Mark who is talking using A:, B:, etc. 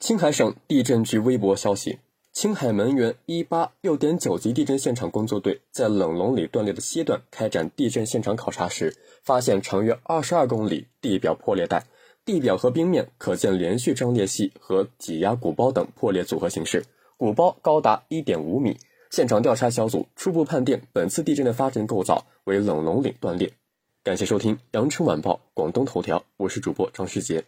A: 青海省地震局微博消息：青海门源一八六点九级地震现场工作队在冷龙里断裂的西段开展地震现场考察时，发现长约二十二公里地表破裂带，地表和冰面可见连续张裂隙和挤压鼓包等破裂组合形式，鼓包高达一点五米。现场调查小组初步判定，本次地震的发震构造为冷龙岭断裂。感谢收听《羊城晚报·广东头条》，我是主播张世杰。